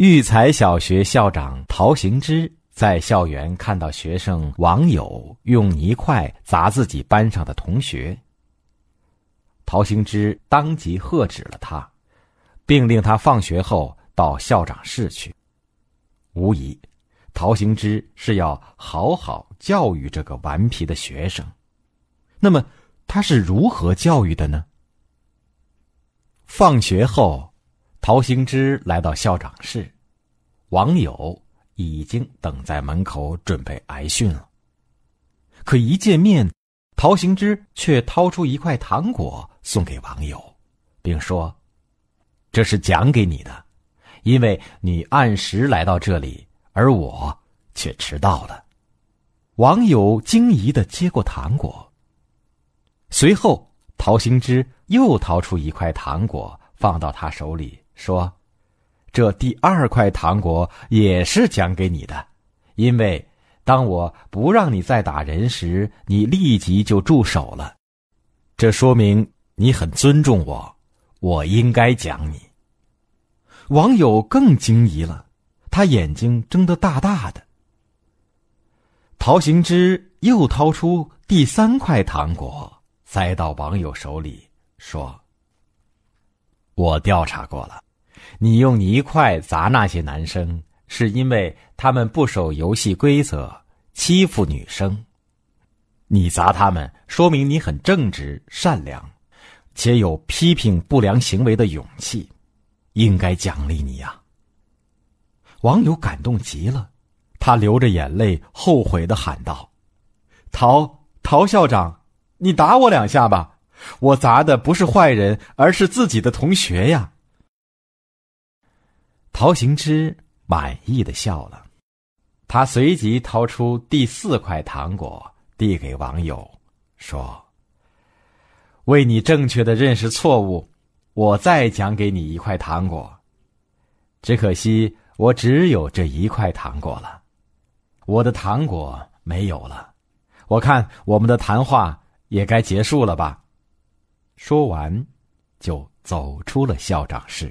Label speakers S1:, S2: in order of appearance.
S1: 育才小学校长陶行知在校园看到学生王友用泥块砸自己班上的同学，陶行知当即喝止了他，并令他放学后到校长室去。无疑，陶行知是要好好教育这个顽皮的学生。那么，他是如何教育的呢？放学后。陶行知来到校长室，网友已经等在门口准备挨训了。可一见面，陶行知却掏出一块糖果送给网友，并说：“这是奖给你的，因为你按时来到这里，而我却迟到了。”网友惊疑的接过糖果。随后，陶行知又掏出一块糖果放到他手里。说：“这第二块糖果也是奖给你的，因为当我不让你再打人时，你立即就住手了。这说明你很尊重我，我应该奖你。”网友更惊疑了，他眼睛睁得大大的。陶行知又掏出第三块糖果，塞到网友手里，说：“我调查过了。”你用泥块砸那些男生，是因为他们不守游戏规则，欺负女生。你砸他们，说明你很正直、善良，且有批评不良行为的勇气，应该奖励你呀。网友感动极了，他流着眼泪，后悔的喊道：“陶陶校长，你打我两下吧，我砸的不是坏人，而是自己的同学呀。”陶行知满意的笑了，他随即掏出第四块糖果递给网友，说：“为你正确的认识错误，我再奖给你一块糖果。只可惜我只有这一块糖果了，我的糖果没有了。我看我们的谈话也该结束了吧。”说完，就走出了校长室。